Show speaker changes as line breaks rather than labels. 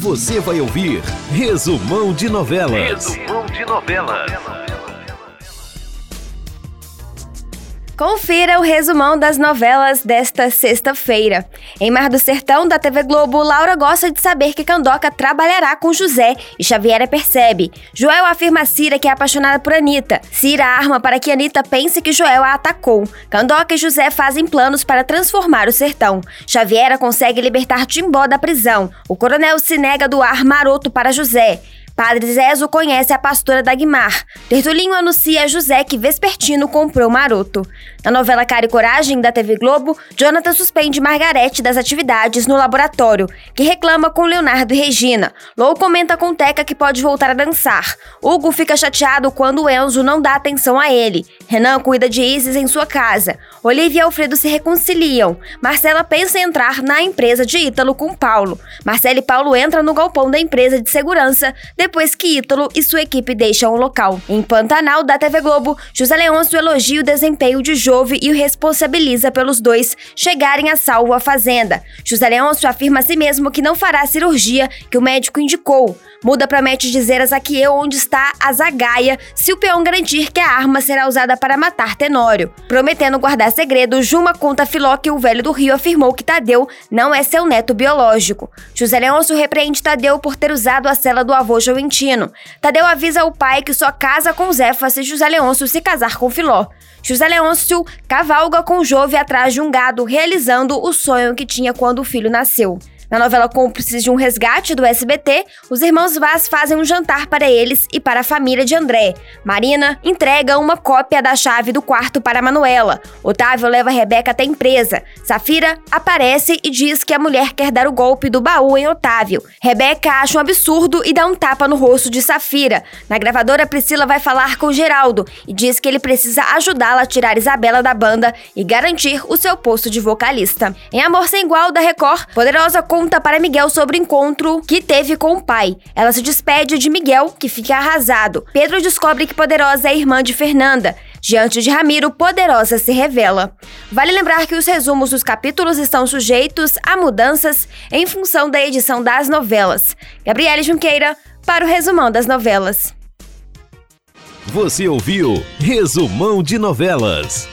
Você vai ouvir Resumão de Novelas.
Resumão de Novelas.
Confira o resumão das novelas desta sexta-feira. Em Mar do Sertão, da TV Globo, Laura gosta de saber que Candoca trabalhará com José e Xaviera percebe. Joel afirma a Cira que é apaixonada por Anitta. Cira arma para que Anitta pense que Joel a atacou. Candoca e José fazem planos para transformar o sertão. Xaviera consegue libertar Timbó da prisão. O coronel se nega a doar maroto para José. Padre Zezo conhece a pastora Dagmar. Tertulinho anuncia a José que Vespertino comprou maroto. Na novela Cara e Coragem, da TV Globo, Jonathan suspende Margarete das atividades no laboratório, que reclama com Leonardo e Regina. Lou comenta com Teca que pode voltar a dançar. Hugo fica chateado quando Enzo não dá atenção a ele. Renan cuida de Isis em sua casa. Olivia e Alfredo se reconciliam. Marcela pensa em entrar na empresa de Ítalo com Paulo. Marcela e Paulo entram no galpão da empresa de segurança depois que Ítalo e sua equipe deixam o local. Em Pantanal, da TV Globo, José Leôncio elogia o desempenho de Jove e o responsabiliza pelos dois chegarem a salvo à fazenda. José Leôncio afirma a si mesmo que não fará a cirurgia que o médico indicou. Muda promete dizer a Zaqueu onde está a Zagaia se o peão garantir que a arma será usada para matar Tenório. Prometendo guardar segredo, Juma conta a Filó que o velho do Rio afirmou que Tadeu não é seu neto biológico. José Leôncio repreende Tadeu por ter usado a cela do avô Tadeu avisa o pai que só casa com Zefa se José Leôncio se casar com Filó. José Leôncio cavalga com Jove atrás de um gado, realizando o sonho que tinha quando o filho nasceu. Na novela Cúmplices de um Resgate do SBT, os irmãos Vaz fazem um jantar para eles e para a família de André. Marina entrega uma cópia da chave do quarto para Manuela. Otávio leva Rebeca até a empresa. Safira aparece e diz que a mulher quer dar o golpe do baú em Otávio. Rebeca acha um absurdo e dá um tapa no rosto de Safira. Na gravadora, Priscila vai falar com Geraldo e diz que ele precisa ajudá-la a tirar Isabela da banda e garantir o seu posto de vocalista. Em Amor Sem Igual da Record, Poderosa com conta para Miguel sobre o encontro que teve com o pai. Ela se despede de Miguel, que fica arrasado. Pedro descobre que Poderosa é irmã de Fernanda. Diante de Ramiro, Poderosa se revela. Vale lembrar que os resumos dos capítulos estão sujeitos a mudanças em função da edição das novelas. Gabriele Junqueira, para o resumão das novelas.
Você ouviu Resumão de Novelas.